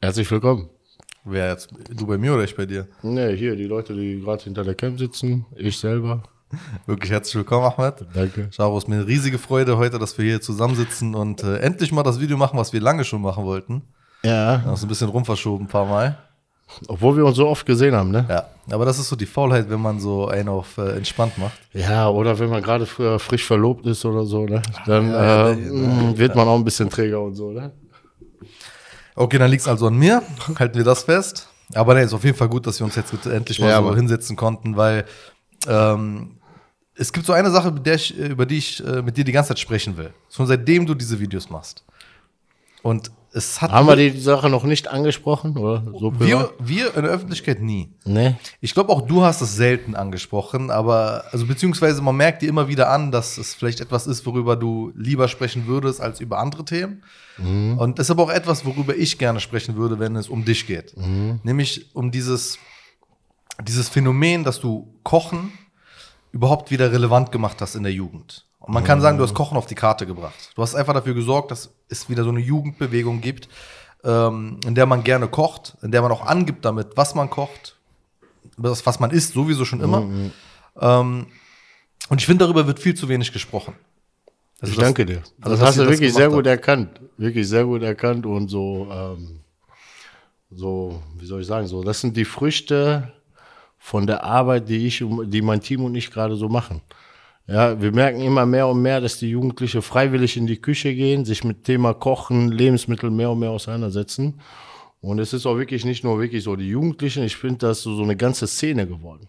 Herzlich willkommen. Wer jetzt? Du bei mir oder ich bei dir? Ne, hier die Leute, die gerade hinter der Cam sitzen, ich selber. Wirklich herzlich willkommen, Ahmed. Danke. Schau, es ist mir eine riesige Freude heute, dass wir hier zusammensitzen und äh, endlich mal das Video machen, was wir lange schon machen wollten. Ja. Wir haben es ein bisschen rumverschoben, ein paar Mal. Obwohl wir uns so oft gesehen haben, ne? Ja, aber das ist so die Faulheit, wenn man so einen auf äh, entspannt macht. Ja, oder wenn man gerade früher frisch verlobt ist oder so, ne? Dann Ja, äh, ja, mh, wird man auch ein bisschen träger und so, ne? Okay, dann liegt es also an mir. Halten wir das fest. Aber ne, ist auf jeden Fall gut, dass wir uns jetzt endlich mal Ja, so hinsetzen konnten, weil ähm, es gibt so eine Sache, mit der ich, äh, über die ich äh, mit dir die ganze Zeit sprechen will. Schon seitdem du diese Videos machst. Und es hat. Haben wir die Sache noch nicht angesprochen, oder? So wir, wir in der Öffentlichkeit nie. Ne? Ich glaube, auch du hast es selten angesprochen, aber, also beziehungsweise man merkt dir immer wieder an, dass es vielleicht etwas ist, worüber du lieber sprechen würdest als über andere Themen. Und es ist aber auch etwas, worüber ich gerne sprechen würde, wenn es um dich geht. Nämlich um dieses, dieses Phänomen, dass du Kochen überhaupt wieder relevant gemacht hast in der Jugend. Und man kann sagen, du hast Kochen auf die Karte gebracht. Du hast einfach dafür gesorgt, dass es wieder so eine Jugendbewegung gibt, ähm, in der man gerne kocht, in der man auch angibt damit, was man kocht, das, was man isst, sowieso schon immer. Ähm, und ich finde, darüber wird viel zu wenig gesprochen. Also Ich das- danke dir. also, das hast du wirklich sehr gut erkannt. Wirklich sehr gut erkannt und so, ähm, so, wie soll ich sagen, so, das sind die Früchte von der Arbeit, die ich, die mein Team und ich gerade so machen. Ja, wir merken immer mehr und mehr, dass die Jugendliche freiwillig in die Küche gehen, sich mit Thema Kochen, Lebensmittel mehr und mehr auseinandersetzen. Und es ist auch wirklich nicht nur wirklich so die Jugendlichen, ich finde, das ist so eine ganze Szene geworden.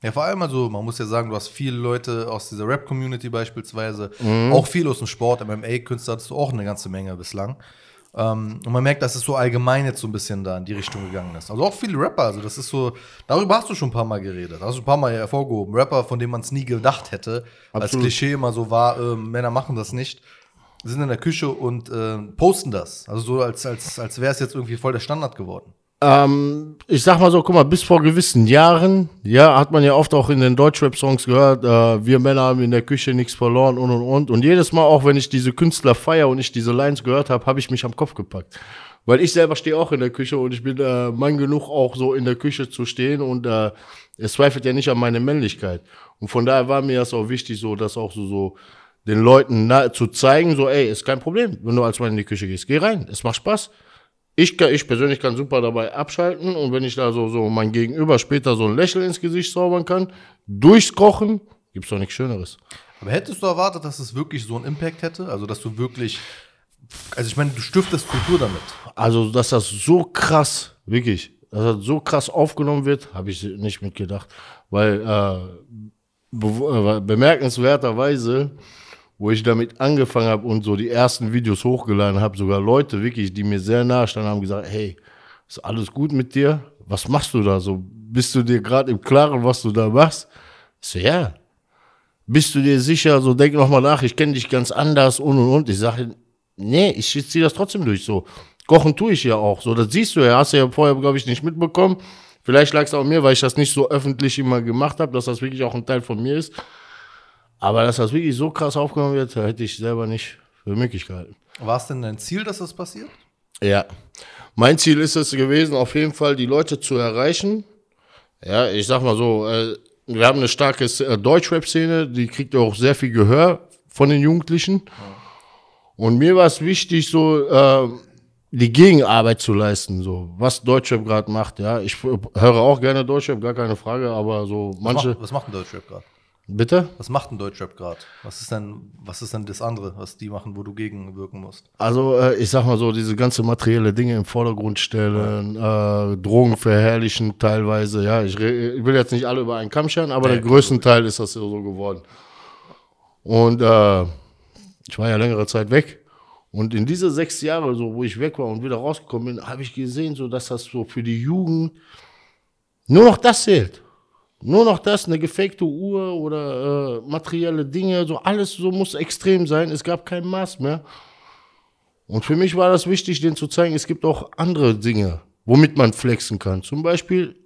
Ja, vor allem also, man muss ja sagen, du hast viele Leute aus dieser Rap-Community beispielsweise, Mhm. auch viel aus dem Sport, MMA-Künstler hattest du auch eine ganze Menge bislang. Ähm, und man merkt, dass es so allgemein jetzt so ein bisschen da in die Richtung gegangen ist. Also auch viele Rapper, also das ist so, darüber hast du schon ein paar Mal geredet, hast du ein paar Mal hervorgehoben. Rapper, von denen man es nie gedacht hätte, als Absolut. Klischee immer so war, äh, Männer machen das nicht, sind in der Küche und äh, posten das. Also so, als, als, als wäre es jetzt irgendwie voll der Standard geworden. Ähm, ich sag mal so, guck mal, bis vor gewissen Jahren, ja, hat man ja oft auch in den Deutschrap-Songs gehört, äh, wir Männer haben in der Küche nichts verloren und und und. Und jedes Mal, auch wenn ich diese Künstler feier und ich diese Lines gehört habe, habe ich mich am Kopf gepackt. Weil ich selber stehe auch in der Küche und ich bin äh, Mann genug, auch so in der Küche zu stehen und äh, es zweifelt ja nicht an meine Männlichkeit. Und von daher war mir das auch wichtig, so das auch so, so den Leuten zu zeigen, so, ey, ist kein Problem, wenn du als Mann in die Küche gehst. Geh rein, es macht Spaß. Ich, ich persönlich kann super dabei abschalten und wenn ich da so, so mein Gegenüber später so ein Lächeln ins Gesicht zaubern kann, durchs Kochen, gibt's doch nichts Schöneres. Aber hättest du erwartet, dass es wirklich so einen Impact hätte? Also, dass du wirklich, also ich meine, du stiftest Kultur damit. Also, dass das so krass, wirklich, dass das so krass aufgenommen wird, habe ich nicht mitgedacht. Weil äh, be äh, bemerkenswerterweise, wo ich damit angefangen habe und so die ersten Videos hochgeladen habe, sogar Leute wirklich, die mir sehr nahe standen, haben gesagt, hey, ist alles gut mit dir? Was machst du da so? Bist du dir gerade im Klaren, was du da machst? Ich so, ja. Bist du dir sicher? So, denk noch mal nach, ich kenne dich ganz anders und und und. Ich sage, nee, ich ziehe das trotzdem durch. So, kochen tue ich ja auch. So, das siehst du ja, hast du ja vorher, glaube ich, nicht mitbekommen. Vielleicht lag es auch mir, weil ich das nicht so öffentlich immer gemacht habe, dass das wirklich auch ein Teil von mir ist. Aber dass das wirklich so krass aufgenommen wird, hätte ich selber nicht für möglich gehalten. War es denn dein Ziel, dass das passiert? Ja. Mein Ziel ist es gewesen, auf jeden Fall die Leute zu erreichen. Ja, ich sag mal so, äh, wir haben eine starke äh, Deutschrap-Szene, die kriegt auch sehr viel Gehör von den Jugendlichen. Und mir war es wichtig, so äh, die Gegenarbeit zu leisten, so was Deutschrap gerade macht. Ja, ich höre auch gerne Deutschrap, gar keine Frage, aber so Was manche. macht, was macht ein Deutschrap gerade? Bitte? Was macht ein Deutschrap gerade? Was ist denn, was ist denn das andere, was die machen, wo du gegenwirken musst? Also äh, ich sag mal so, diese ganze materielle Dinge im Vordergrund stellen, äh, Drogen verherrlichen teilweise, ja, ich, ich will jetzt nicht alle über einen Kamm scheren, aber Ja, der größten Teil ist das so so geworden. Und äh, ich war ja längere Zeit weg und in diese sechs Jahre, so wo ich weg war und wieder rausgekommen bin, habe ich gesehen, so dass das so für die Jugend nur noch das zählt. Nur noch das, eine gefakte Uhr oder äh, materielle Dinge, so alles so muss extrem sein. Es gab kein Maß mehr. Und für mich war das wichtig, denen zu zeigen, es gibt auch andere Dinge, womit man flexen kann. Zum Beispiel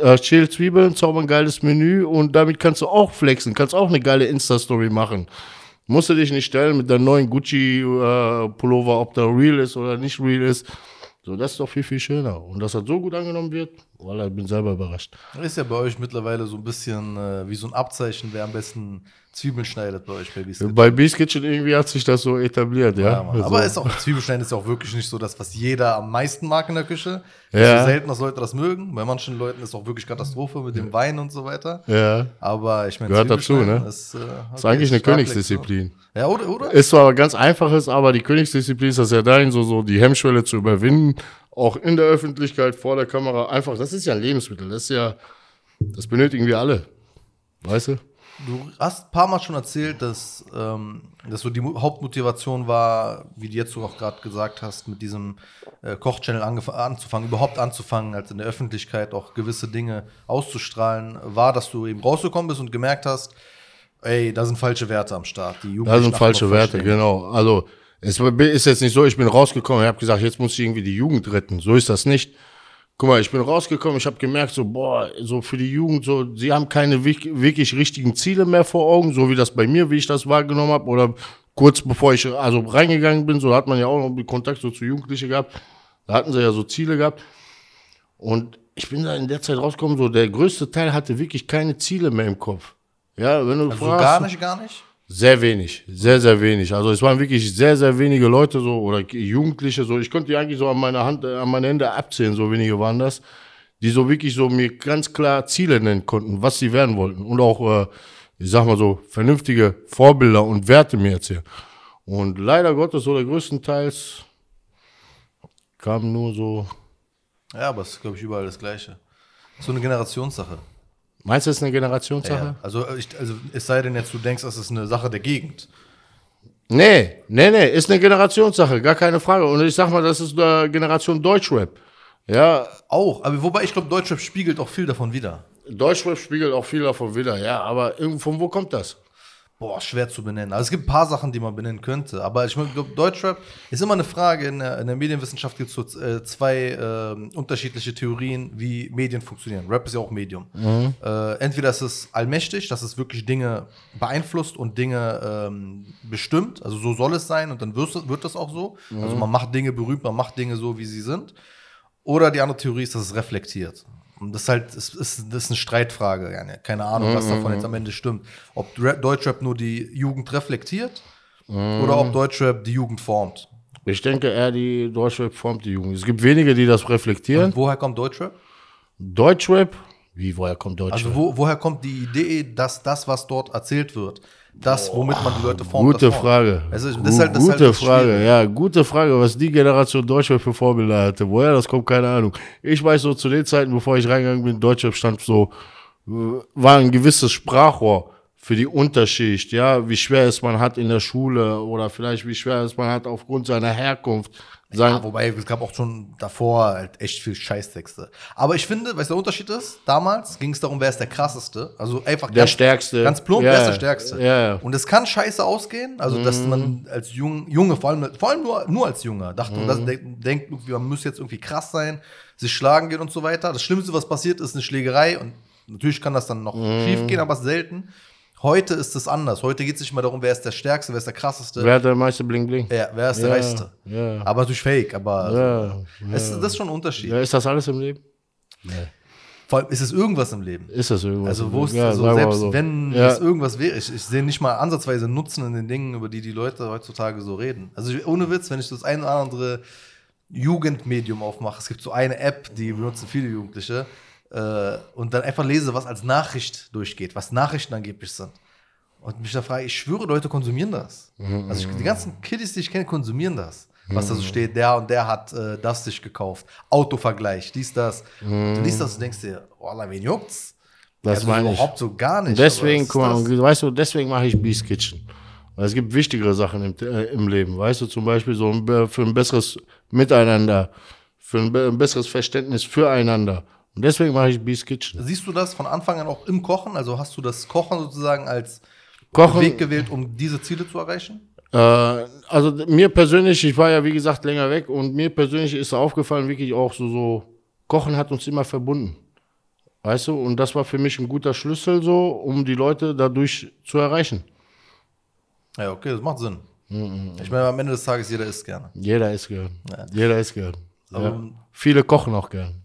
äh, Chill Zwiebeln, zauber ein geiles Menü und damit kannst du auch flexen, kannst auch eine geile Insta-Story machen. Musst du dich nicht stellen mit deinem neuen Gucci-Pullover, ob der real ist oder nicht real ist. So, das ist doch viel, viel schöner. Und dass das so gut angenommen wird, voilà, ich bin selber überrascht. Ist ja bei euch mittlerweile so ein bisschen äh, wie so ein Abzeichen, wer am besten Zwiebeln schneidet bei euch bei Biscuit. Bei Beast Kitchen irgendwie hat sich das so etabliert, ja. Ja, Mann. So. Aber ist auch, Zwiebelschneiden ist ja auch wirklich nicht so das, was jeder am meisten mag in der Küche. Es Ja. ist so selten, dass Leute das mögen. Bei manchen Leuten ist auch wirklich Katastrophe mit dem Wein und so weiter. ja. Aber ich meine, Gehört dazu, ne? Ist, äh, Ist okay, eigentlich eine Königsdisziplin. Lektion. Ja, oder? oder? Ist zwar ganz einfaches, aber die Königsdisziplin ist das ja dahin, so, so die Hemmschwelle zu überwinden, auch in der Öffentlichkeit, vor der Kamera. Einfach, das ist ja ein Lebensmittel. Das ist ja, das benötigen wir alle. Weißt du? Du hast ein paar Mal schon erzählt, dass ähm, das so die Mo- Hauptmotivation war, wie du jetzt auch gerade gesagt hast, mit diesem äh, Kochchannel anzufangen, überhaupt anzufangen, als in der Öffentlichkeit auch gewisse Dinge auszustrahlen, war, dass du eben rausgekommen bist und gemerkt hast, ey, da sind falsche Werte am Start. Die Jugendlichen sind falsche Werte, genau. Also, es ist jetzt nicht so, ich bin rausgekommen, ich habe gesagt, jetzt muss ich irgendwie die Jugend retten. So ist das nicht. Guck mal, ich bin rausgekommen, ich habe gemerkt, so, boah, so für die Jugend, so, sie haben keine wirklich richtigen Ziele mehr vor Augen, so wie das bei mir, wie ich das wahrgenommen habe, oder kurz bevor ich also reingegangen bin, so hat man ja auch noch Kontakt so zu Jugendlichen gehabt, da hatten sie ja so Ziele gehabt. Und ich bin da in der Zeit rausgekommen, so, der größte Teil hatte wirklich keine Ziele mehr im Kopf. Ja, wenn du Also fragst, gar nicht, gar nicht? Sehr wenig, sehr, sehr wenig. Also es waren wirklich sehr, sehr wenige Leute so oder Jugendliche so. Ich konnte die eigentlich so an meiner Hand, äh, an meine Hände abzählen, so wenige waren das, die so wirklich so mir ganz klar Ziele nennen konnten, was sie werden wollten und auch, äh, ich sag mal so, vernünftige Vorbilder und Werte mir erzählen. Und leider Gottes so der größtenteils kam nur so. Ja, aber es ist, glaube ich, überall das Gleiche. So eine Generationssache. Meinst du, das ist eine Generationssache? Ja, also, ich, also es sei denn jetzt, du denkst, das ist eine Sache der Gegend. Nee, nee, nee, ist eine Generationssache, gar keine Frage. Und ich sag mal, das ist eine Generation Deutschrap. Ja, Auch, aber wobei ich glaube, Deutschrap spiegelt auch viel davon wieder. Deutschrap spiegelt auch viel davon wieder, ja, aber von wo kommt das? Boah, schwer zu benennen. Also es gibt ein paar Sachen, die man benennen könnte. Aber ich glaube, Deutschrap ist immer eine Frage. In der, in der Medienwissenschaft gibt es so äh, zwei ähm, unterschiedliche Theorien, wie Medien funktionieren. Rap ist ja auch Medium. Äh, entweder ist es allmächtig, dass es wirklich Dinge beeinflusst und Dinge ähm, bestimmt. Also so soll es sein und dann wird, wird das auch so. Also man macht Dinge berühmt, man macht Dinge so, wie sie sind. Oder die andere Theorie ist, dass es reflektiert. Das ist halt, das ist, das ist eine Streitfrage. Ja, keine Ahnung, was davon jetzt am Ende stimmt. Ob Rap, Deutschrap nur die Jugend reflektiert oder ob Deutschrap die Jugend formt. Ich denke eher, die Deutschrap formt die Jugend. Es gibt wenige, die das reflektieren. Und woher kommt Deutschrap? Deutschrap, wie, woher kommt Deutschrap? Also wo, woher kommt die Idee, dass das, was dort erzählt wird, das, womit man die Leute formt, Gute? Frage. Also, das ist halt, das ist gute halt das Frage, ja, gute Frage, was die Generation Deutschrap für Vorbilder hatte. Woher das kommt, keine Ahnung. Ich weiß so, zu den Zeiten, bevor ich reingegangen bin, Deutschrap stand so, äh, war ein gewisses Sprachrohr für die Unterschicht, ja, wie schwer es man hat in der Schule oder vielleicht wie schwer es man hat aufgrund seiner Herkunft. Sein, Ja, wobei es gab auch schon davor halt echt viel Scheißtexte. Aber ich finde, weißt du, der Unterschied ist, damals ging es darum, wer ist der krasseste. Also einfach Der ganz, Stärkste. Ganz plump, Ja, wer ist der Stärkste. ja. Und es kann scheiße ausgehen, also dass man als Jung, Junge, vor allem, vor allem nur, nur als Junge, dachte, Mhm. das, denkt, denkt man muss jetzt irgendwie krass sein, sich schlagen gehen und so weiter. Das Schlimmste, was passiert, ist eine Schlägerei und natürlich kann das dann noch Mhm. schief gehen, aber selten. Heute ist es anders. Heute geht es nicht mehr darum, wer ist der Stärkste, wer ist der Krasseste. wer hat der meiste Bling Bling? Ja, wer ist der Ja, Reichste? ja. Aber natürlich fake, aber Ja, Es, das ist schon ein Unterschied. Ist das alles im Leben? Vor allem ist es irgendwas im Leben. Ist das irgendwas? Also wo ist Ja, also wir mal selbst so. wenn es irgendwas wäre, ich, ich sehe nicht mal ansatzweise Nutzen in den Dingen, über die die Leute heutzutage so reden. Also ich, ohne Witz, wenn ich das ein oder andere Jugendmedium aufmache, es gibt so eine App, die benutzen viele Jugendliche, äh, und dann einfach lese, was als Nachricht durchgeht, was Nachrichten angeblich sind. Und mich da frage, ich schwöre, Leute konsumieren das. Also ich, die ganzen Kiddies, die ich kenne, konsumieren das. Was da so steht, der und der hat äh, das sich gekauft. Autovergleich, dies, das. Und du liest das und denkst dir, oh, wen juckt's? Das also meine ich. überhaupt so gar nicht. Deswegen, guck mal, weißt du, deswegen mache ich Beast Kitchen. Weil es gibt wichtigere Sachen im, äh, im Leben, weißt du, zum Beispiel so ein, be- für ein besseres Miteinander, für ein, ein besseres Verständnis füreinander. Und deswegen mache ich Beast Kitchen. Siehst du das von Anfang an auch im Kochen? Also hast du das Kochen sozusagen als Kochen, Weg gewählt, um diese Ziele zu erreichen? äh, also mir persönlich, ich war ja wie gesagt länger weg und mir persönlich ist aufgefallen, wirklich auch so, so, Kochen hat uns immer verbunden. Weißt du, und das war für mich ein guter Schlüssel so, um die Leute dadurch zu erreichen. Ja, okay, das macht Sinn. Mhm. Ich meine, am Ende des Tages, jeder isst gerne. Jeder ist gern. Jeder ist gern. Ja. Viele kochen auch gern.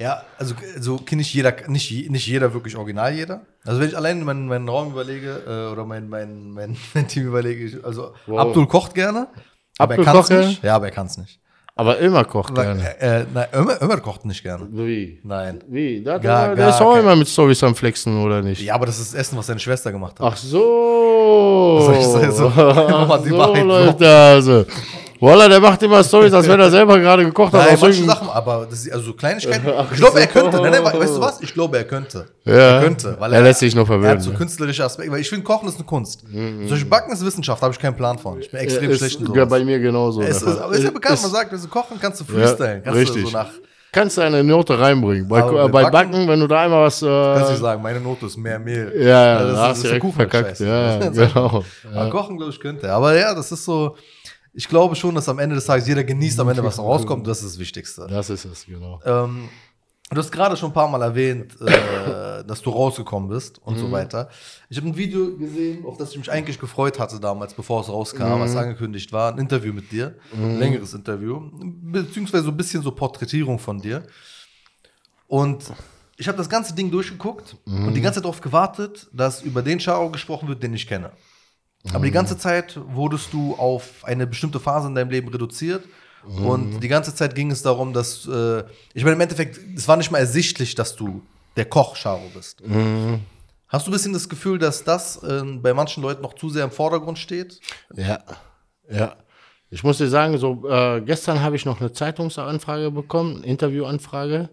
Ja, also so kenne ich jeder, nicht, nicht jeder wirklich original jeder. Also wenn ich allein meinen, meinen Raum überlege äh, oder mein, mein, mein, mein Team überlege, ich, also Wow. Abdul kocht gerne, aber Abdul er kann es nicht. Ja, aber er kann es nicht. Aber immer kocht Aber, gerne. äh, äh, nein, Ömer, Ömer kocht nicht gerne. Wie? Nein. Wie? Da, Gar- der, gar ist auch immer mit Stories am Flexen, oder nicht? Ja, aber das ist das Essen, was seine Schwester gemacht hat. Ach so. Was soll ich sagen? So, die so das. Also. Voila, der macht immer Stories, als wenn er selber gerade gekocht hat. Nein, manche Sachen, aber das ist also so Kleinigkeiten. Ich glaube, er könnte. Nein, nein, weißt du was? Ich glaube, er könnte. Ja. Er könnte. Weil Er lässt sich noch Er verwöhnen, hat so künstlerische Aspekte. Weil ich finde, Kochen ist eine Kunst. Solche Backen ist Wissenschaft, habe ich keinen Plan von. Ich bin extrem ist schlecht in ja sowas. bei mir genauso. Es ist, aber ist ja bekannt, Ist- man sagt, wenn du kochen kannst du ja, freestylen. kannst richtig. Du so nach, Kannst du eine Note reinbringen. Bei, äh, bei Backen, Backen- wenn du da einmal was. Äh, kannst du nicht sagen, meine Note ist mehr Mehl. ja, ja, das da ist- hast das ist direkt Kuchen verkackt. Ja, ja, Das genau. Aber Kochen, glaube ich, könnte. er. Aber ja, das ist so. Ich glaube schon, dass am Ende des Tages jeder genießt am Ende, was rauskommt. Das ist das Wichtigste. Das ist es, genau. Ähm, du hast gerade schon ein paar Mal erwähnt, äh, dass du rausgekommen bist und Mhm. so weiter. Ich habe ein Video gesehen, auf das ich mich eigentlich gefreut hatte damals, bevor es rauskam, Mhm. was angekündigt war. Ein Interview mit dir. Ein längeres Interview. Beziehungsweise so ein bisschen so Porträtierung von dir. Und ich habe das ganze Ding durchgeguckt und die ganze Zeit darauf gewartet, dass über den Charo gesprochen wird, den ich kenne. Aber die ganze Zeit wurdest du auf eine bestimmte Phase in deinem Leben reduziert. Und die ganze Zeit ging es darum, dass, äh, ich meine, im Endeffekt, es war nicht mal ersichtlich, dass du der Koch Charo bist. Hast du ein bisschen das Gefühl, dass das äh, bei manchen Leuten noch zu sehr im Vordergrund steht? Ja, ja. Ich muss dir sagen, so äh, gestern habe ich noch eine Zeitungsanfrage bekommen, eine Interviewanfrage.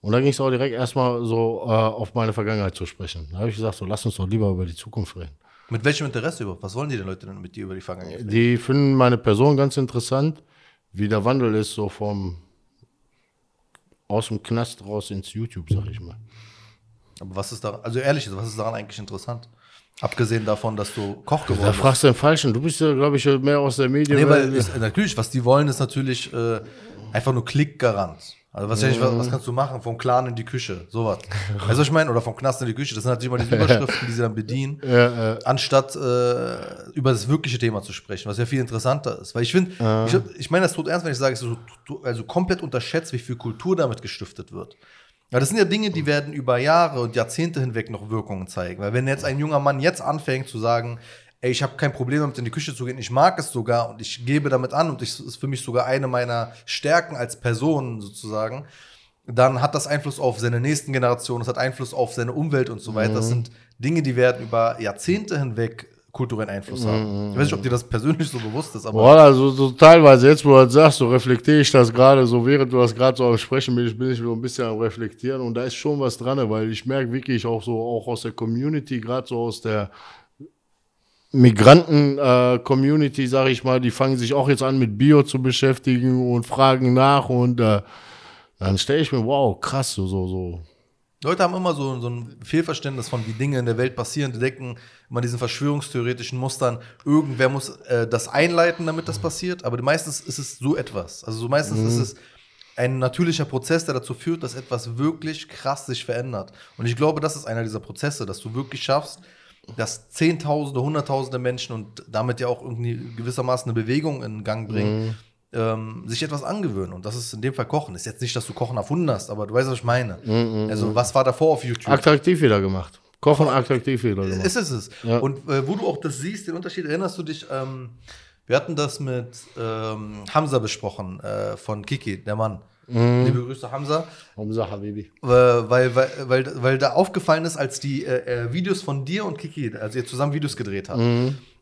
Und da ging es auch direkt erstmal so äh, auf meine Vergangenheit zu sprechen. Da habe ich gesagt, so lass uns doch lieber über die Zukunft reden. Mit welchem Interesse überhaupt? Was wollen die denn Leute denn mit dir über die Vergangenheit? Die finden meine Person ganz interessant, wie der Wandel ist, so vom aus dem Knast raus ins YouTube, sag ich mal. Aber was ist daran, also ehrlich, was ist daran eigentlich interessant? Abgesehen davon, dass du Koch geworden Da bist. fragst du den Falschen. Du bist ja, glaube ich, mehr aus der Medien. Nee, weil ist, natürlich, was die wollen, ist natürlich äh, einfach nur Klickgarant. Also was, was, was kannst du machen? Vom Clan in die Küche, sowas. Weißt du, was ich meine? Oder vom Knast in die Küche. Das sind natürlich immer diese Überschriften, die sie dann bedienen, Ja, äh, anstatt äh, über das wirkliche Thema zu sprechen, was ja viel interessanter ist. Weil ich finde, ich, ich meine das tot ernst, wenn ich sage, es ist so, also komplett unterschätzt, wie viel Kultur damit gestiftet wird. Ja, das sind ja Dinge, die werden über Jahre und Jahrzehnte hinweg noch Wirkungen zeigen. Weil wenn jetzt ein junger Mann jetzt anfängt zu sagen, ey, ich habe kein Problem damit in die Küche zu gehen, ich mag es sogar und ich gebe damit an und es ist für mich sogar eine meiner Stärken als Person sozusagen, dann hat das Einfluss auf seine nächsten Generationen, es hat Einfluss auf seine Umwelt und so weiter. Das sind Dinge, die werden über Jahrzehnte hinweg kulturellen Einfluss haben. Ich weiß nicht, ob dir das persönlich so bewusst ist, aber Boah, also so teilweise, jetzt wo du das sagst, so reflektiere ich das gerade, so während du das gerade so am Sprechen bist, bin ich so ein bisschen am Reflektieren und da ist schon was dran, weil ich merke wirklich auch so, auch aus der Community, gerade so aus der Migranten-Community, sage ich mal, die fangen sich auch jetzt an mit Bio zu beschäftigen und fragen nach und äh, dann stelle ich mir, wow, krass, so, so, so. Leute haben immer so, so ein Fehlverständnis von, wie Dinge in der Welt passieren. Die denken immer diesen verschwörungstheoretischen Mustern, irgendwer muss äh, das einleiten, damit das passiert. Aber meistens ist es so etwas. Also so meistens ist es ein natürlicher Prozess, der dazu führt, dass etwas wirklich krass sich verändert. Und ich glaube, das ist einer dieser Prozesse, dass du wirklich schaffst, dass Zehntausende, Hunderttausende Menschen und damit ja auch irgendwie gewissermaßen eine Bewegung in Gang bringen, ähm, sich etwas angewöhnen. Und das ist in dem Fall Kochen. Ist jetzt nicht, dass du Kochen erfunden hast, aber du weißt, was ich meine. Also, was war davor auf YouTube? Attraktiv wieder gemacht. Kochen attraktiv wieder gemacht. Ist es es. Ja. Und äh, wo du auch das siehst, den Unterschied, erinnerst du dich, ähm, wir hatten das mit ähm, Hamza besprochen, äh, von Kiki, der Mann. Liebe Grüße, Hamza. Hamza Habibi. Äh, weil, weil, weil, weil da aufgefallen ist, als die äh, äh, Videos von dir und Kiki, also ihr zusammen Videos gedreht habt,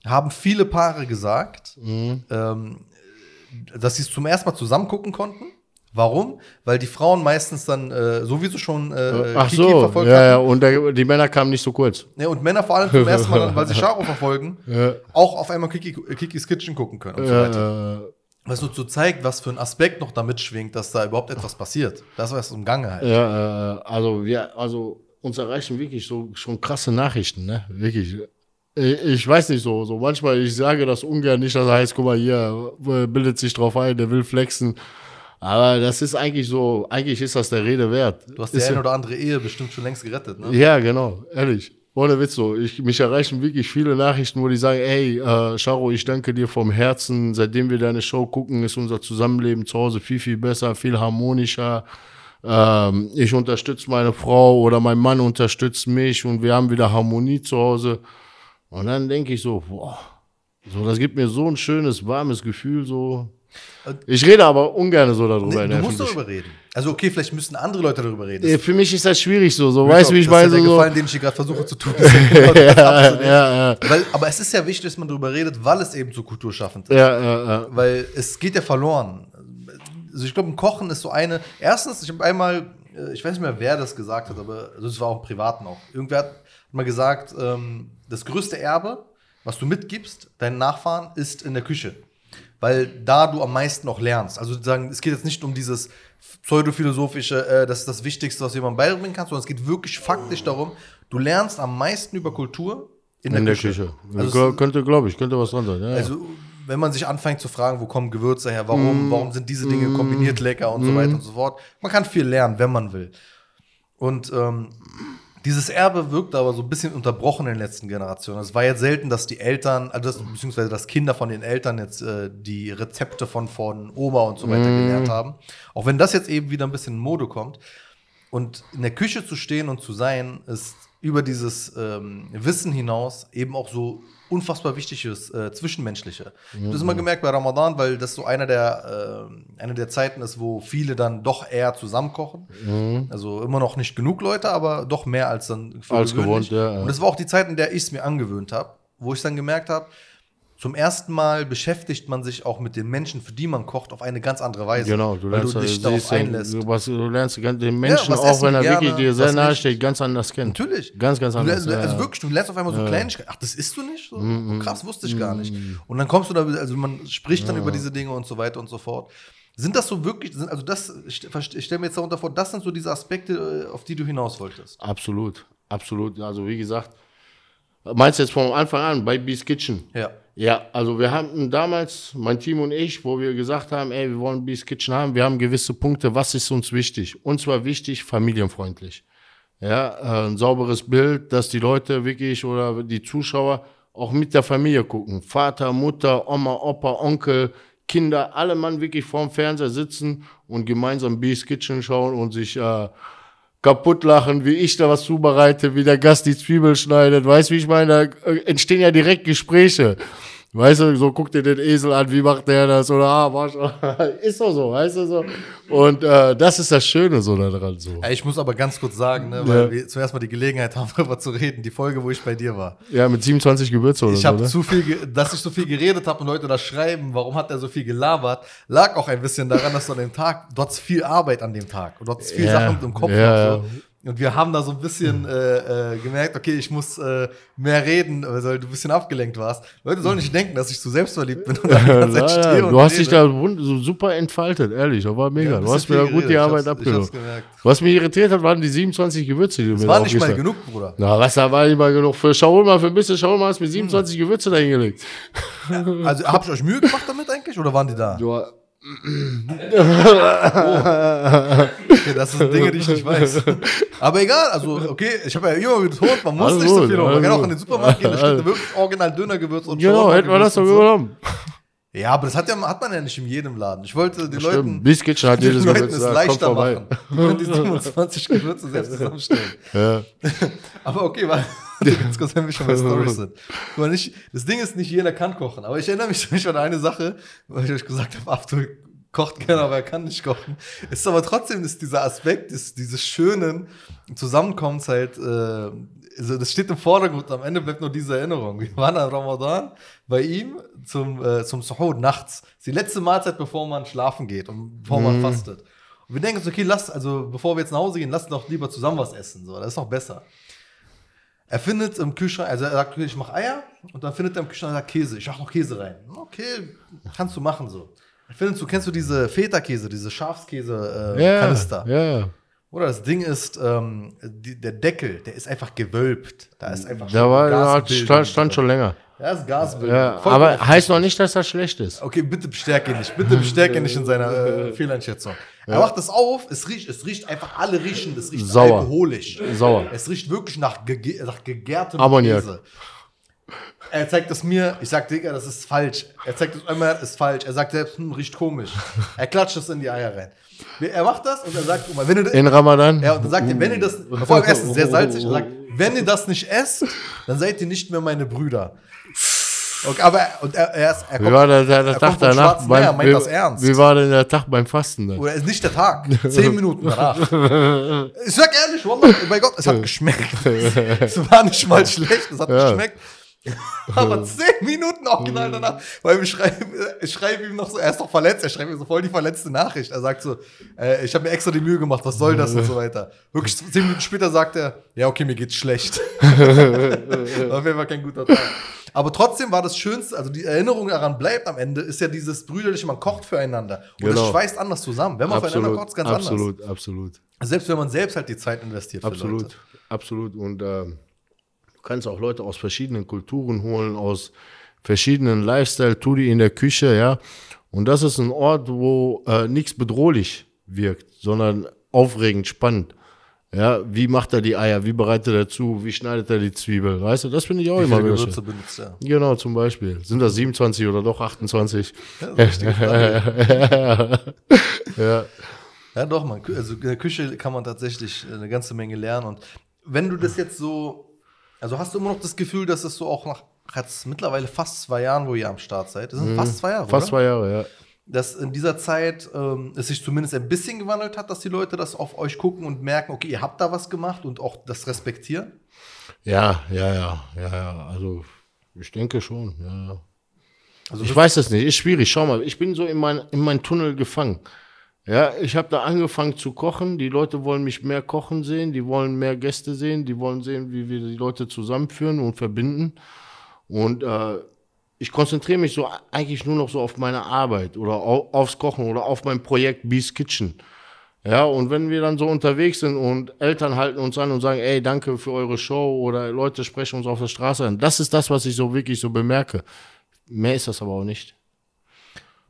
haben viele Paare gesagt, ähm, dass sie es zum ersten Mal zusammen gucken konnten. Warum? Weil die Frauen meistens dann äh, sowieso schon äh, Ach Kiki so, verfolgt ja, ja, und der, die Männer kamen nicht so kurz. Ja, und Männer vor allem zum ersten Mal, dann, weil sie Charo verfolgen, Ja. auch auf einmal Kiki, Kikis Kitchen gucken können und so weiter. Äh, Was nur so zeigt, was für ein Aspekt noch da mitschwingt, dass da überhaupt etwas passiert. Das war es im Gange halt. Ja, äh, also wir, also uns erreichen wirklich so schon krasse Nachrichten, ne? Wirklich. Ich, ich weiß nicht so, so manchmal, ich sage das ungern nicht, das heißt, guck mal hier, äh, bildet sich drauf ein, der will flexen. Aber das ist eigentlich so, eigentlich ist das der Rede wert. Du hast die ist, eine oder andere Ehe bestimmt schon längst gerettet, ne? Ja, genau, ehrlich. Ohne Witz so, ich, mich erreichen wirklich viele Nachrichten, wo die sagen, ey, äh, Charo, ich danke dir vom Herzen, seitdem wir deine Show gucken, ist unser Zusammenleben zu Hause viel, viel besser, viel harmonischer. Ähm, ich unterstütze meine Frau oder mein Mann unterstützt mich und wir haben wieder Harmonie zu Hause. Und dann denke ich so, boah, so, das gibt mir so ein schönes, warmes Gefühl, so. Ich rede aber ungern so darüber. in Nee, du musst darüber reden. Also okay, vielleicht müssen andere Leute darüber reden. Für mich ist das schwierig so, so, weißt du, wie ich das ist ja meine? der So, Gefallen, den ich hier gerade versuche zu tun. ist genau das ja, ja, ja, Weil, aber es ist ja wichtig, dass man darüber redet, weil es eben so kulturschaffend ist. ja, ja, ja. Weil es geht ja verloren. Also ich glaube, ein Kochen ist so eine. Erstens, ich habe einmal, äh, ich weiß nicht mehr, wer das gesagt hat, aber also es war auch im Privaten auch. Irgendwer hat mal gesagt, ähm, das größte Erbe, was du mitgibst, deinen Nachfahren, ist in der Küche. Weil da du am meisten auch lernst. Also sozusagen, es geht jetzt nicht um dieses pseudophilosophische, äh, das ist das Wichtigste, was jemand beibringen kann, sondern es geht wirklich faktisch darum, du lernst am meisten über Kultur in der, In der Küche. Küche. Also könnte, glaube ich, könnte was dran sein. Ja, ja. also, wenn man sich anfängt zu fragen, wo kommen Gewürze her, warum, warum sind diese Dinge kombiniert lecker und so weiter und so fort. Man kann viel lernen, wenn man will. Und ähm, dieses Erbe wirkt aber so ein bisschen unterbrochen in den letzten Generationen. Es war jetzt selten, dass die Eltern, also das, beziehungsweise dass Kinder von den Eltern jetzt äh, die Rezepte von, von Oma und so weiter gelernt haben. Auch wenn das jetzt eben wieder ein bisschen in Mode kommt. Und in der Küche zu stehen und zu sein, ist über dieses ähm, Wissen hinaus eben auch so unfassbar wichtiges äh, Zwischenmenschliche. Ich habe das immer gemerkt bei Ramadan, weil das so einer der, äh, eine der Zeiten ist, wo viele dann doch eher zusammenkochen. Also immer noch nicht genug Leute, aber doch mehr als dann Als gewöhnlich. gewohnt, ja, ja. Und das war auch die Zeit, in der ich es mir angewöhnt habe, wo ich dann gemerkt habe, zum ersten Mal beschäftigt man sich auch mit den Menschen, für die man kocht, auf eine ganz andere Weise. Genau, du weil lernst, du dich siehst darauf den- einlässt. Du, was, du lernst den Menschen, was auch wenn er die wirklich gerne, dir sehr nahe steht, ganz anders kennen. Natürlich. Ganz, ganz anders. Du, lernst- ja, also ja. wirklich, du lernst auf einmal so Kleinigkeiten. Ach, das isst du nicht? So, oh, krass, wusste ich gar nicht. Und dann kommst du da, also man spricht dann über diese Dinge und so weiter und so fort. Sind das so wirklich, sind, also das, ich, ich stelle mir jetzt darunter vor, das sind so diese Aspekte, äh, auf die du hinaus wolltest. Absolut, absolut. Also wie gesagt, meinst du jetzt von Anfang an bei Beast Kitchen? Ja. Ja, also wir haben damals, mein Team und ich, wo wir gesagt haben, ey, wir wollen Beast Kitchen haben, wir haben gewisse Punkte, was ist uns wichtig? Uns war wichtig, familienfreundlich. Ja, äh, ein sauberes Bild, dass die Leute wirklich oder die Zuschauer auch mit der Familie gucken. Vater, Mutter, Oma, Opa, Onkel, Kinder, alle Mann wirklich vorm Fernseher sitzen und gemeinsam Beast Kitchen schauen und sich äh, kaputt lachen, wie ich da was zubereite, wie der Gast die Zwiebel schneidet. Weißt wie ich meine? Da äh, entstehen ja direkt Gespräche. Weißt du, so guckt dir den Esel an, wie macht der das? Oder, ah, Marschall. ist doch so, weißt du so. Und äh, das ist das Schöne so daran so. Ich muss aber ganz kurz sagen, ne, weil Ja. wir zuerst mal die Gelegenheit haben, darüber zu reden, die Folge, wo ich bei dir war. Ja, mit 27 Gewürze oder Ich so, habe ne? zu viel, dass ich so viel geredet habe und Leute da schreiben, warum hat er so viel gelabert, lag auch ein bisschen daran, dass du an dem Tag, du hattest viel Arbeit an dem Tag und du hattest viel Ja, Sachen im Kopf. ja, und, so. Und wir haben da so ein bisschen äh, äh, gemerkt, okay, ich muss äh, mehr reden, weil du ein bisschen abgelenkt warst. Leute sollen nicht denken, dass ich zu selbstverliebt bin und da die ganze Zeit Ja, stehe ja, und du hast rede. dich da so super entfaltet, ehrlich. Das war mega. Ja, du hast mir da gut die geredet. Arbeit hab's- ich abgenommen. hab's gemerkt. Was mich irritiert hat, waren die 27 Gewürze, die du Das mir war nicht mal genug, Bruder. Na, was, da war nicht mal genug. Für Shawarma, für ein bisschen Shawarma hast du mir 27 Gewürze da hingelegt. Also habt ihr euch Mühe gemacht damit eigentlich oder waren die da? Du, Okay, das sind Dinge, die ich nicht weiß. Aber egal, also okay, ich habe ja immer betont, man muss Alles nicht so viel. Man kann auch in den Supermarkt gehen, da steht wirklich original Dönergewürz und genau, hätten wir das doch so. übernommen. Ja, aber das hat, ja, hat man ja nicht in jedem Laden. Ich wollte den. Leuten, Kitchen hat den jedes Leuten Gewürz. es leichter machen. Die können die 27 Gewürze selbst zusammenstellen. Ja. Aber okay, weil ganz kurz, wenn wir schon bei Storys sind. Mal, nicht, das Ding ist, nicht jeder kann kochen. Aber ich erinnere mich an eine Sache, weil ich euch gesagt habe, Abdul kocht gerne, aber er kann nicht kochen. Ist aber trotzdem ist dieser Aspekt, ist dieses schönen Zusammenkommens halt, äh, also das steht im Vordergrund, am Ende bleibt nur diese Erinnerung. Wir waren am Ramadan bei ihm zum, äh, zum Suhoor nachts. Das ist die letzte Mahlzeit, bevor man schlafen geht und bevor man fastet. Und wir denken uns, okay, lass, also bevor wir jetzt nach Hause gehen, lass doch lieber zusammen was essen. So, das ist noch besser. Er findet im Kühlschrank, also er sagt, ich mache Eier und dann findet er im Kühlschrank er sagt, Käse. Ich mach noch Käse rein. Okay, kannst du machen so. Er findet, du kennst du diese Feta-Käse, diese Schafskäse-Kanister. Äh, Ja, Kanister. ja. Oder das Ding ist, ähm, die, der Deckel, der ist einfach gewölbt. Da ist einfach Da war, Gasbildung stand, stand schon länger. Ja, ist Gasbildung. Ja, aber heißt noch nicht, dass das schlecht ist. Okay, bitte bestärke ihn nicht. Bitte bestärke ihn nicht in seiner äh, Fehleinschätzung. Er macht das auf, es riecht, es riecht einfach, alle riechen, es riecht Sauer. alkoholisch. Sauer. Es riecht wirklich nach, gege nach gegärtem Ammoniak. Käse. Er zeigt es mir, ich sag, Digga, das ist falsch. Er zeigt es einmal, ist falsch. Er sagt selbst, hm, riecht komisch. Er klatscht es in die Eier rein. Er macht das und er sagt, guck mal, wenn du, In Ramadan? ja, und dann sagt er, wenn ihr das, vor allem Essen, sehr salzig, er sagt, wenn ihr das nicht esst, dann seid ihr nicht mehr meine Brüder. Okay, aber, er- und er, er, ist, er Wie kommt, war der, der, der er Tag danach? Schwarzen Meer, er meint wie, das ernst. wie war denn der Tag beim Fasten dann? oder ist nicht der Tag, zehn Minuten danach. Ich sag ehrlich, Wallah, bei Gott, es hat geschmeckt. Es war nicht mal schlecht, es hat Ja. geschmeckt. Aber zehn Minuten original danach, weil ich schreibe, ich schreibe ihm noch so, er ist doch verletzt, er schreibt mir so voll die verletzte Nachricht. Er sagt so, äh, ich habe mir extra die Mühe gemacht, was soll das und so weiter. Wirklich zehn Minuten später sagt er, ja, okay, mir geht's schlecht. Auf jeden Fall kein guter Tag. Aber trotzdem war das Schönste, also die Erinnerung daran bleibt am Ende, ist ja dieses brüderliche, man kocht füreinander. Und Genau. es schweißt anders zusammen. Wenn man füreinander kocht, ist ganz anders. absolut, absolut, Selbst wenn man selbst halt die Zeit investiert absolut, absolut. Und ähm, kannst auch Leute aus verschiedenen Kulturen holen, aus verschiedenen Lifestyle, tu die in der Küche, ja. Und das ist ein Ort, wo äh, nichts bedrohlich wirkt, sondern aufregend, spannend. Ja, wie macht er die Eier? Wie bereitet er zu? Wie schneidet er die Zwiebel? Weißt du, das finde ich auch Wie immer viele Gewürze benutzt er? Genau, zum Beispiel. Sind das 27 oder doch 28? Ja. Ja. ja, doch, man. Also in der Küche kann man tatsächlich eine ganze Menge lernen. Und wenn du das jetzt so, also hast du immer noch das Gefühl, dass es so auch nach jetzt mittlerweile fast zwei Jahren, wo ihr am Start seid. Das sind fast zwei Jahre, Mhm. Fast oder? zwei Jahre, ja. Dass in dieser Zeit ähm, es sich zumindest ein bisschen gewandelt hat, dass die Leute das auf euch gucken und merken, okay, ihr habt da was gemacht und auch das respektieren. Ja, ja, ja, ja, ja. Also ich denke schon, ja. Also Ich weiß es nicht, ist schwierig. Schau mal, ich bin so in mein, in mein Tunnel gefangen. Ja, ich habe da angefangen zu kochen. Die Leute wollen mich mehr kochen sehen, die wollen mehr Gäste sehen, die wollen sehen, wie wir die Leute zusammenführen und verbinden. Und äh, ich konzentriere mich so eigentlich nur noch so auf meine Arbeit oder au aufs Kochen oder auf mein Projekt Beast Kitchen. Ja, und wenn wir dann so unterwegs sind und Eltern halten uns an und sagen, ey, danke für eure Show oder Leute sprechen uns auf der Straße an, das ist das, was ich so wirklich so bemerke. Mehr ist das aber auch nicht.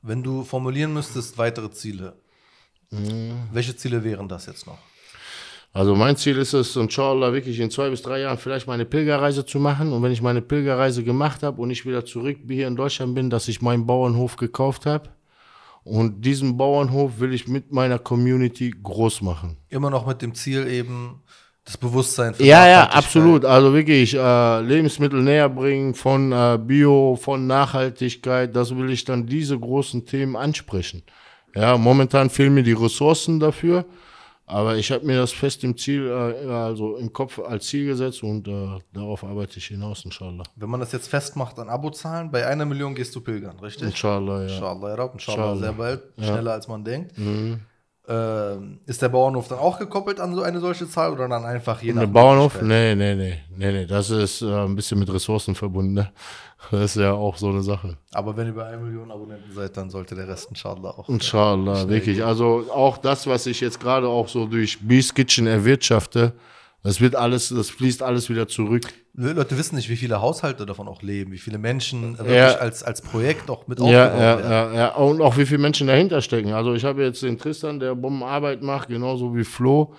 wenn du formulieren müsstest, weitere Ziele. Mhm. Welche Ziele wären das jetzt noch? Also mein Ziel ist es, inshallah, wirklich in zwei bis drei Jahren vielleicht meine Pilgerreise zu machen. Und wenn ich meine Pilgerreise gemacht habe und ich wieder zurück hier in Deutschland bin, dass ich meinen Bauernhof gekauft habe. Und diesen Bauernhof will ich mit meiner Community groß machen. Immer noch mit dem Ziel eben das Bewusstsein für Ja, ja, absolut. Also wirklich äh, Lebensmittel näher bringen von äh, Bio, von Nachhaltigkeit. Das will ich dann diese großen Themen ansprechen. Ja, momentan fehlen mir die Ressourcen dafür. Aber ich habe mir das fest im Ziel, äh, also im Kopf als Ziel gesetzt und äh, darauf arbeite ich hinaus, inshallah. Wenn man das jetzt festmacht an Abozahlen, bei einer Million gehst du pilgern, richtig? Inshallah, ja. Inshallah, ja, inshallah, Inshallah. sehr bald, schneller als man denkt. Mhm. Ähm, ist der Bauernhof dann auch gekoppelt an so eine solche Zahl oder dann einfach je nach Der Bauernhof? Nee, nee, nee, nee, nee. Das ist äh, ein bisschen mit Ressourcen verbunden. Ne? Das ist ja auch so eine Sache. Aber wenn ihr bei einer Million Abonnenten seid, dann sollte der Rest inshallah auch. Inshallah, wirklich. Also auch das, was ich jetzt gerade auch so durch Beast Kitchen erwirtschafte, das wird alles, das fließt alles wieder zurück. Le- Leute wissen nicht, wie viele Haushalte davon auch leben, wie viele Menschen wirklich Ja. als, als Projekt auch mit Ja, aufgebaut ja, werden. ja, ja. Und auch wie viele Menschen dahinter stecken. Also ich habe jetzt den Tristan, der Bombenarbeit macht, genauso wie Flo.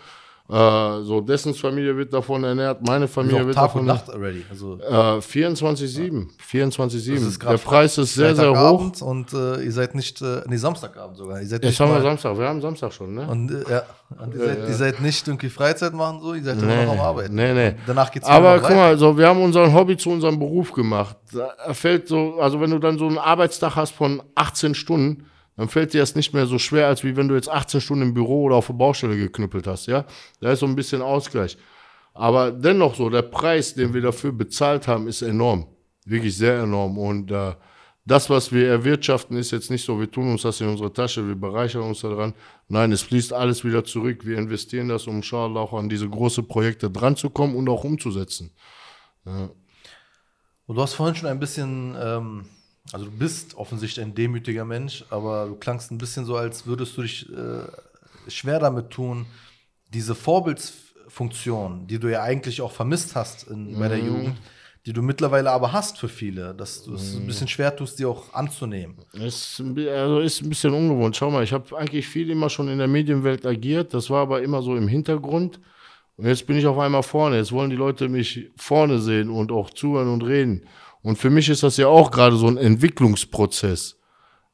Äh, so dessens Familie wird davon ernährt, meine Familie wird Tag davon und Nacht already. Also Äh, 24-7. 24-7. Das ist grad Der Preis ist sehr, sehr hoch. Und äh, ihr seid nicht, äh, nee, Samstagabend sogar. Ihr seid Jetzt nicht haben wir Samstag. Wir haben Samstag schon, ne? Und, äh, ja, und ihr, seid, ihr seid nicht irgendwie Freizeit machen, so, ihr seid immer Nee, noch am Arbeiten. nee, nee. Und danach geht's Aber guck mal, so, wir haben unseren Hobby zu unserem Beruf gemacht. Da fällt so, also wenn du dann so einen Arbeitstag hast von 18 Stunden, dann fällt dir das nicht mehr so schwer, als wie wenn du jetzt 18 Stunden im Büro oder auf der Baustelle geknüppelt hast, ja? Da ist so ein bisschen Ausgleich. Aber dennoch so, der Preis, den wir dafür bezahlt haben, ist enorm. Wirklich sehr enorm. Und äh, das, was wir erwirtschaften, ist jetzt nicht so, wir tun uns das in unsere Tasche, wir bereichern uns daran. Nein, es fließt alles wieder zurück. Wir investieren das, um inshallah auch an diese großen Projekte dran zu kommen und auch umzusetzen. Und du hast vorhin schon ein bisschen, ähm, also du bist offensichtlich ein demütiger Mensch, aber du klangst ein bisschen so, als würdest du dich äh, schwer damit tun, diese Vorbildsfunktion, die du ja eigentlich auch vermisst hast in, bei der Jugend, die du mittlerweile aber hast für viele, dass du es ein bisschen schwer tust, die auch anzunehmen. Ist, also ist ein bisschen ungewohnt. Schau mal, ich habe eigentlich viel immer schon in der Medienwelt agiert. Das war aber immer so im Hintergrund. Und jetzt bin ich auf einmal vorne. Jetzt wollen die Leute mich vorne sehen und auch zuhören und reden. Und für mich ist das ja auch gerade so ein Entwicklungsprozess.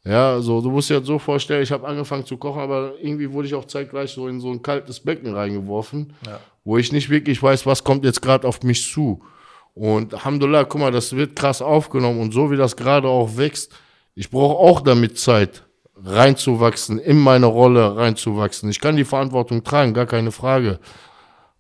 Ja, so, du musst dir das so vorstellen, ich habe angefangen zu kochen, aber irgendwie wurde ich auch zeitgleich so in so ein kaltes Becken reingeworfen, Ja. wo ich nicht wirklich weiß, was kommt jetzt gerade auf mich zu. Und Alhamdulillah, guck mal, das wird krass aufgenommen und so wie das gerade auch wächst, ich brauche auch damit Zeit, reinzuwachsen, in meine Rolle reinzuwachsen. Ich kann die Verantwortung tragen, gar keine Frage.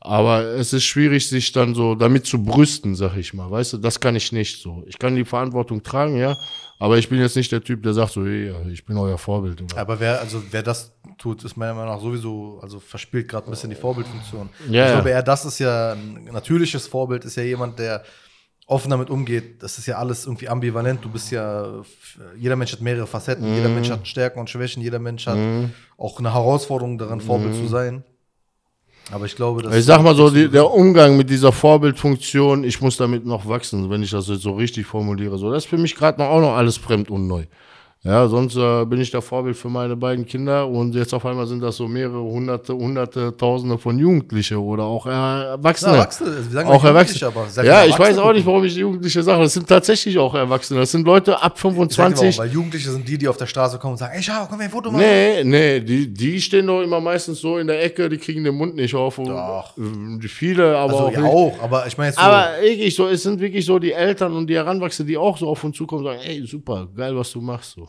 Aber es ist schwierig, sich dann so damit zu brüsten, sag ich mal. Weißt du, das kann ich nicht so. Ich kann die Verantwortung tragen, ja. Aber ich bin jetzt nicht der Typ, der sagt so, hey, ich bin euer Vorbild. Oder? Aber wer, also wer das tut, ist meiner Meinung nach sowieso, also verspielt gerade ein bisschen die Vorbildfunktion. Ja, ich glaube eher, das ist ja ein natürliches Vorbild, ist ja jemand, der offen damit umgeht. Das ist ja alles irgendwie ambivalent. Du bist ja, jeder Mensch hat mehrere Facetten, jeder Mhm. Mensch hat Stärken und Schwächen, jeder Mensch hat auch eine Herausforderung daran, Vorbild zu sein. Aber ich glaube, dass. Ich sag mal so, die, der Umgang mit dieser Vorbildfunktion, ich muss damit noch wachsen, wenn ich das jetzt so richtig formuliere. So, das ist für mich gerade noch auch noch alles fremd und neu. Ja, sonst äh, bin ich der Vorbild für meine beiden Kinder und jetzt auf einmal sind das so mehrere hunderte, hunderte, tausende von Jugendliche oder auch Erwachsene. Na, Erwachsene, auch Erwachsene. Aber ja, viele ich weiß Erwachsene auch nicht, warum ich Jugendliche sage. Das sind tatsächlich auch Erwachsene. Das sind Leute ab Ich sag dir 25. warum, weil Jugendliche sind die, die auf der Straße kommen und sagen, ey, schau, komm, wir ein Foto machen. Nee, nee, die, die stehen doch immer meistens so in der Ecke, die kriegen den Mund nicht auf. Und, Doch. äh, viele, aber Also auch ja auch, aber ich meine jetzt so, Aber wirklich so, es sind wirklich so die Eltern und die Heranwachsenden, die auch so auf uns zukommen und sagen, ey, super, geil, was du machst. So.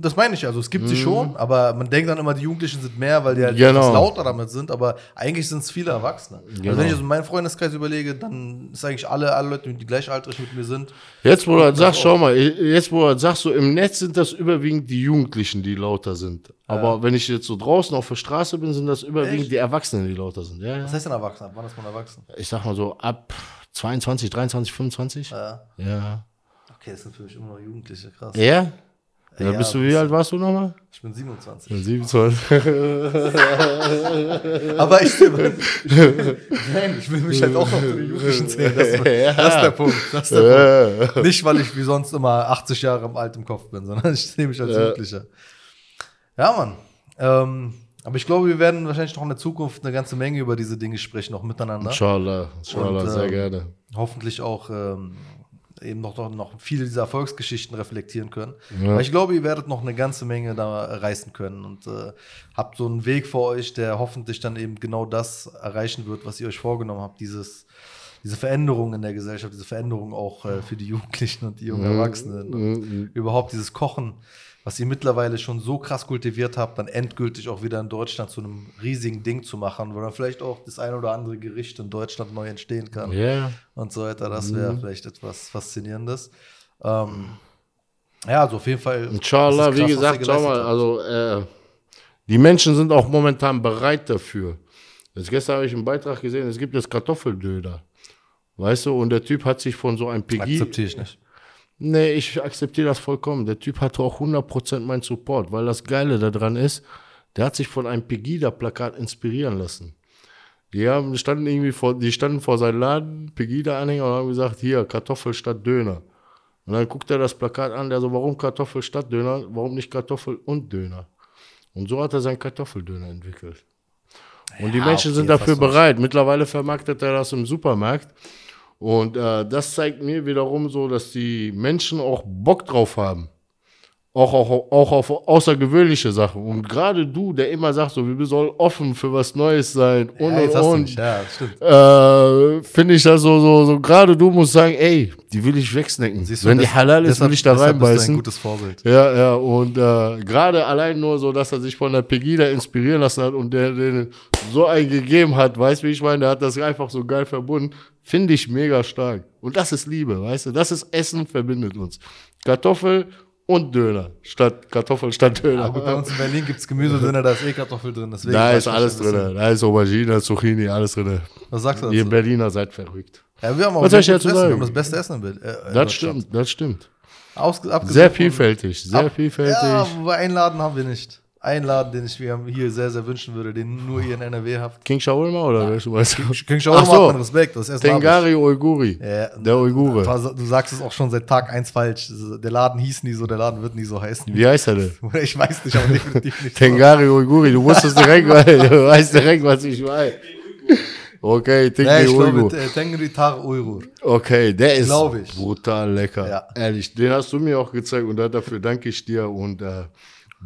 Das meine ich also. Es gibt sie schon, aber man denkt dann immer, die Jugendlichen sind mehr, weil die halt Mhm. Genau. etwas lauter damit sind. Aber eigentlich sind es viele Erwachsene. Genau. Also wenn ich so meinen Freundeskreis überlege, dann ist eigentlich alle, alle Leute, die gleichaltrig mit mir sind. Jetzt, wo du das sagst, schau mal, jetzt, wo du das sagst, so im Netz sind das überwiegend die Jugendlichen, die lauter sind. Aber wenn ich jetzt so draußen auf der Straße bin, sind das überwiegend Echt? die Erwachsenen, die lauter sind. Ja, ja. Was heißt denn erwachsen? Ab Wann ist man erwachsen? Ich sag mal so ab 22, 23, 25. Ja. Ja. Okay, das sind für mich immer noch Jugendliche, krass. Ja? Ja, Ja, bist du, wie alt warst du nochmal? Ich bin 27. 27. Aber ich, nein, ich will mich halt auch noch zu den Jugendlichen zählen. Das, ist- das ist der Punkt. Das ist der Punkt. Nicht, weil ich wie sonst immer 80 Jahre alt im Kopf bin, sondern ich sehe mich als Ja. Jugendlicher. Ja, Mann. Ähm, aber ich glaube, wir werden wahrscheinlich noch in der Zukunft eine ganze Menge über diese Dinge sprechen, auch miteinander. Inshallah, inshallah, Und, sehr ähm, gerne. Hoffentlich auch ähm, eben noch, noch, noch viele dieser Erfolgsgeschichten reflektieren können. Ja. Aber ich glaube, ihr werdet noch eine ganze Menge da reißen können und äh, habt so einen Weg vor euch, der hoffentlich dann eben genau das erreichen wird, was ihr euch vorgenommen habt. Dieses, diese Veränderung in der Gesellschaft, diese Veränderung auch äh, für die Jugendlichen und die jungen Erwachsenen. Und Mhm. überhaupt dieses Kochen, was ihr mittlerweile schon so krass kultiviert habt, dann endgültig auch wieder in Deutschland zu einem riesigen Ding zu machen, wo dann vielleicht auch das ein oder andere Gericht in Deutschland neu entstehen kann Ja. und so weiter. Das wäre vielleicht etwas Faszinierendes. Ähm, ja, also auf jeden Fall. Inshallah, wie krass, was gesagt, schau mal, also äh, die Menschen sind auch momentan bereit dafür. Jetzt gestern habe ich einen Beitrag gesehen, es gibt jetzt Kartoffeldöner. Weißt du, und der Typ hat sich von so einem Peggy. Akzeptiere ich nicht. Nee, ich akzeptiere das vollkommen. Der Typ hatte auch 100% meinen Support, weil das Geile daran ist, der hat sich von einem Pegida-Plakat inspirieren lassen. Die haben, standen irgendwie vor, die standen vor seinem Laden, Pegida-Anhänger, und haben gesagt, hier, Kartoffel statt Döner. Und dann guckt er das Plakat an, der so, warum Kartoffel statt Döner? Warum nicht Kartoffel und Döner? Und so hat er seinen Kartoffeldöner entwickelt. Und die Ja, Menschen okay, sind dafür bereit. Mittlerweile vermarktet er das im Supermarkt. Und äh, das zeigt mir wiederum so, dass die Menschen auch Bock drauf haben. Auch, auch, auch auf außergewöhnliche Sachen. Und gerade du, der immer sagt, so, wir sollen offen für was Neues sein und ja, und und. mich. Ja, das. Äh, Finde ich das so, so, so, gerade du musst sagen, ey, die will ich wegsnacken. Siehst du, Wenn die des- halal ist, deshalb- will ich da deshalb bist du ein reinbeißen. gutes Vorbild. Ja, ja, und äh, gerade allein nur so, dass er sich von der Pegida inspirieren lassen hat und der, der so einen gegeben hat, weißt du, wie ich meine, der hat das einfach so geil verbunden, finde ich mega stark. Und das ist Liebe, weißt du, das ist Essen verbindet uns. Kartoffel und Döner, statt Kartoffel statt Döner. Aber bei uns in Berlin gibt es Gemüsedöner, da ist eh Kartoffel drin. Deswegen da ist alles drin, da ist Aubergine, Zucchini, alles drin. Was sagst du Ihr dazu? Berliner seid verrückt. Ja, wir haben auch Was soll ich dazu Essen. Wir sagen? haben das beste Essen in Berlin. Äh, Das stimmt, das stimmt. Ausge Sehr vielfältig, sehr Ab- vielfältig. Ja, wobei einladen haben wir nicht. Ein Laden, den ich mir hier sehr, sehr wünschen würde, den nur ihr in NRW habt. King Shawarma oder welche weißt du? King Shawarma so. hat Respekt, das Tengari Uiguri. Ja, Der Uigure. Du sagst es auch schon seit Tag 1 falsch. Der Laden hieß nie so, der Laden wird nie so heißen. Wie heißt er denn? Ich weiß nicht, aber definitiv nicht. Tengari Uiguri. Du wusstest direkt, weil du weißt direkt, was ich meine. Okay, Ja, Tengari ich glaube, Uigur. äh, Tengri Tar Uyrur. Okay, der ist brutal lecker. Ja. Ehrlich, den hast du mir auch gezeigt und dafür danke ich dir und äh,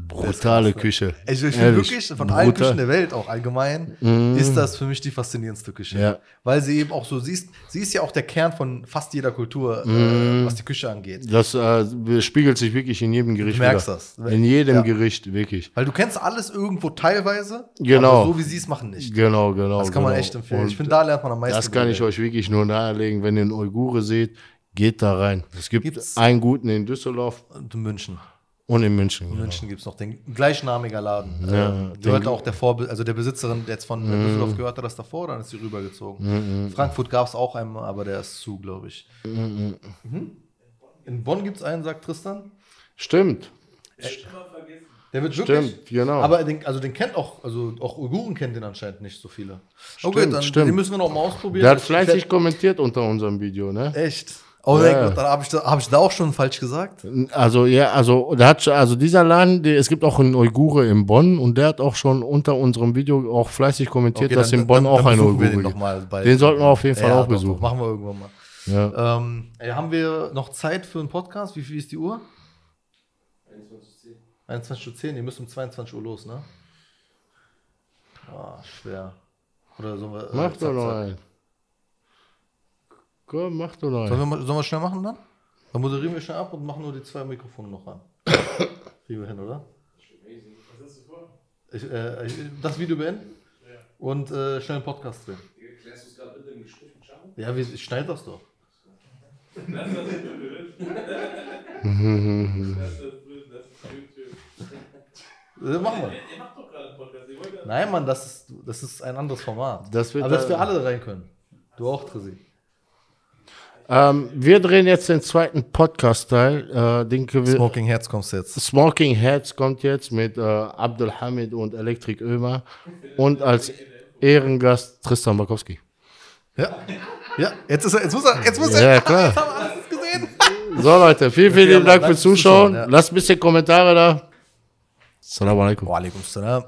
brutale Küche. Ich, ich finde wirklich, von allen brutal. Küchen der Welt auch allgemein, ist das für mich die faszinierendste Küche. Ja. Weil sie eben auch so, sie ist, sie ist ja auch der Kern von fast jeder Kultur, äh, was die Küche angeht. Das äh, spiegelt sich wirklich in jedem Gericht Du merkst wieder. das. In jedem Ja. Gericht, wirklich. Weil du kennst alles irgendwo teilweise, Genau. aber so wie sie es machen nicht. Genau, genau. Das kann man genau. echt empfehlen. Und ich finde, da lernt man am meisten. Das kann ich euch wirklich nur nahelegen, wenn ihr einen Uigure seht, geht da rein. Es gibt Gibt's- einen guten in Düsseldorf Und in München. Und in München. In genau. München gibt es noch den gleichnamiger Laden. Ja, ähm, gehört auch der Vorbild, also der Besitzerin, der jetzt von Mhm. Düsseldorf gehörte das davor, dann ist sie rübergezogen. Frankfurt gab es auch einmal, aber der ist zu, glaube ich. Mhm. In Bonn gibt es einen, sagt Tristan. Stimmt, Der wird wirklich. stimmt, genau. Aber den, also den kennt auch, also auch Uiguren kennt den anscheinend nicht so viele. okay, Stimmt, dann stimmt. den müssen wir noch mal ausprobieren. Der hat fleißig kommentiert unter unserem Video, ne? Echt? Oh mein Gott, dann habe ich, da- hab ich da auch schon falsch gesagt. Also ja, also der hat also dieser Laden, der, es gibt auch einen Uigure in Bonn und der hat auch schon unter unserem Video auch fleißig kommentiert, Okay, dass dann- in Bonn dann- auch ein Uigure den gibt. Den sollten wir auf jeden Fall Ja, auch doch, besuchen. Machen wir irgendwann mal. Ja. Ähm, ey, haben wir noch Zeit für einen Podcast? Wie viel ist die Uhr? 21.10 Uhr. Ihr müsst um 22 Uhr los, ne? Ah, schwer. Oder sollen wir. äh, Mach doch noch einen. Komm, mach doch noch Sollen wir, mal- sollen wir schnell machen dann? Dann moderieren wir schnell ab und machen nur die zwei Mikrofone noch an. Kriegen wir hin, oder? Ich, äh, ich, das Video beenden und äh, schnell einen Podcast drehen. Klärst du es gerade bitte im Gespräch mit Charo? Ja, wie, ich schneide das doch. Das ist das. Das ist blöd, das ist blöd. Äh, machen wir. Ihr macht doch gerade einen Podcast. Ihr wollt ja- Nein, Mann, das ist, das ist ein anderes Format. Das wird Aber dass da- wir alle rein können. Du auch, Trisi. Ähm, wir drehen jetzt den zweiten Podcast-Teil. Äh, den Smoking Herz kommst jetzt. Smoking Heads kommt jetzt mit äh, Abdul Hamid und Electric Ömer und als Ehrengast Tristan Bakowski. Ja. Ja, jetzt ist er, jetzt muss er, jetzt muss er. Ja, klar. So Leute, vielen, vielen lieben Dank fürs Zuschauen, Zuschauen. ja. Lasst ein bisschen Kommentare da. Assalamu alaikum. Wa alaikum salam.